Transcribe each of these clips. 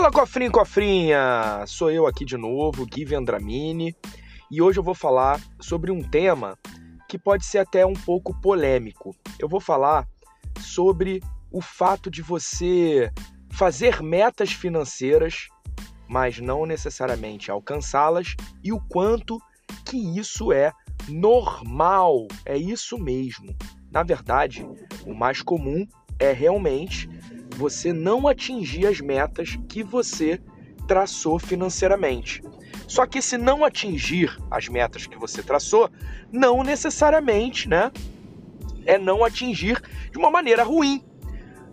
Fala cofrinho cofrinha! Sou eu aqui de novo, Gui Vendramini, e hoje eu vou falar sobre um tema que pode ser até um pouco polêmico. Eu vou falar sobre o fato de você fazer metas financeiras, mas não necessariamente alcançá-las, e o quanto que isso é normal. É isso mesmo. Na verdade, o mais comum é realmente você não atingir as metas que você traçou financeiramente. Só que se não atingir as metas que você traçou, não necessariamente, né, é não atingir de uma maneira ruim.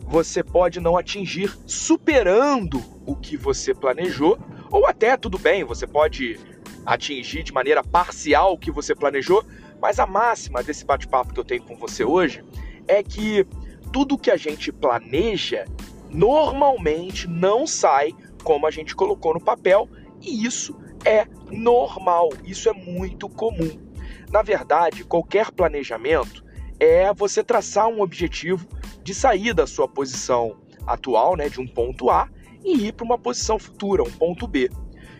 Você pode não atingir superando o que você planejou, ou até tudo bem, você pode atingir de maneira parcial o que você planejou, mas a máxima desse bate-papo que eu tenho com você hoje é que tudo que a gente planeja normalmente não sai como a gente colocou no papel e isso é normal, isso é muito comum. Na verdade, qualquer planejamento é você traçar um objetivo de sair da sua posição atual, né, de um ponto A, e ir para uma posição futura, um ponto B.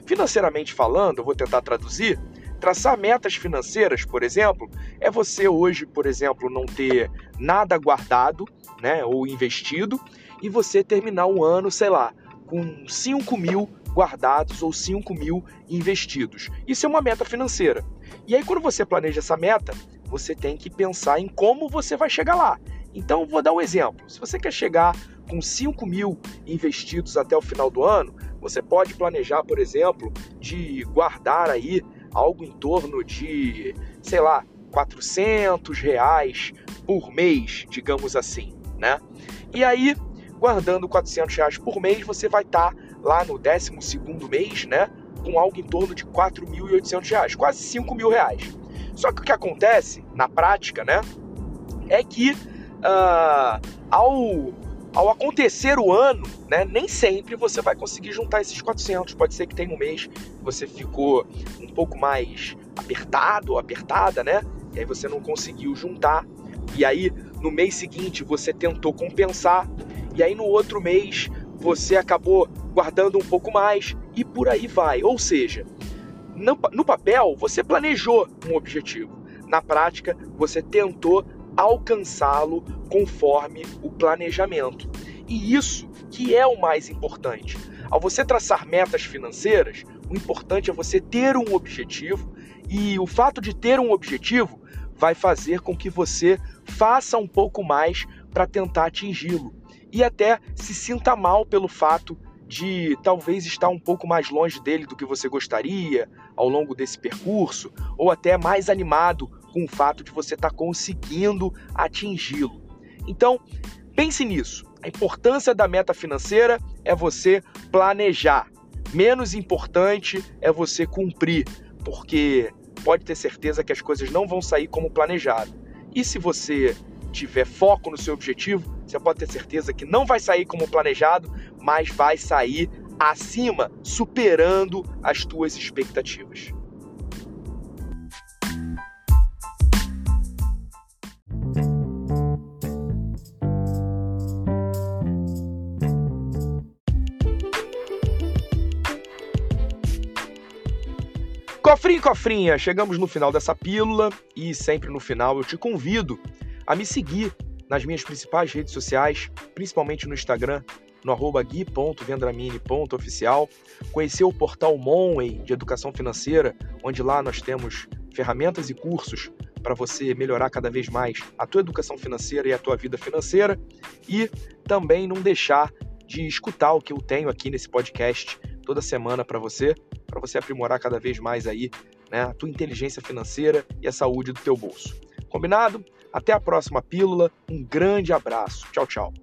Financeiramente falando, eu vou tentar traduzir, Traçar metas financeiras, por exemplo, é você hoje, por exemplo, não ter nada guardado, né, ou investido, e você terminar um ano, sei lá, com 5 mil guardados ou 5 mil investidos. Isso é uma meta financeira. E aí, quando você planeja essa meta, você tem que pensar em como você vai chegar lá. Então, vou dar um exemplo. Se você quer chegar com 5 mil investidos até o final do ano, você pode planejar, por exemplo, de guardar aí algo em torno de, sei lá, 400 reais por mês, digamos assim, né? E aí, guardando 400 reais por mês, você vai estar tá lá no 12 mês, né? Com algo em torno de 4.800 reais, quase 5 mil reais. Só que o que acontece na prática, né? É que uh, ao ao acontecer o ano, né, nem sempre você vai conseguir juntar esses 400. Pode ser que tenha um mês que você ficou um pouco mais apertado ou apertada, né? E aí você não conseguiu juntar. E aí no mês seguinte você tentou compensar. E aí no outro mês você acabou guardando um pouco mais e por aí vai. Ou seja, no, papel você planejou um objetivo. Na prática, você tentou alcançá-lo conforme o planejamento. E isso que é o mais importante. Ao você traçar metas financeiras, o importante é você ter um objetivo e o fato de ter um objetivo vai fazer com que você faça um pouco mais para tentar atingi-lo e até se sinta mal pelo fato de talvez estar um pouco mais longe dele do que você gostaria ao longo desse percurso, ou até mais animado com o fato de você estar tá conseguindo atingi-lo. Então, pense nisso. A importância da meta financeira é você planejar. Menos importante é você cumprir, porque pode ter certeza que as coisas não vão sair como planejado. E se você tiver foco no seu objetivo, você pode ter certeza que não vai sair como planejado, mas vai sair acima, superando as tuas expectativas. Cofrinho, cofrinha, chegamos no final dessa pílula e sempre no final eu te convido a me seguir nas minhas principais redes sociais, principalmente no Instagram, no arroba gui.vendramini.oficial, conhecer o portal Monway de Educação Financeira, onde lá nós temos ferramentas e cursos para você melhorar cada vez mais a tua educação financeira e a tua vida financeira e também não deixar de escutar o que eu tenho aqui nesse podcast toda semana para você, para você aprimorar cada vez mais aí, né, a tua inteligência financeira e a saúde do teu bolso. Combinado? Até a próxima pílula. Um grande abraço. Tchau, tchau.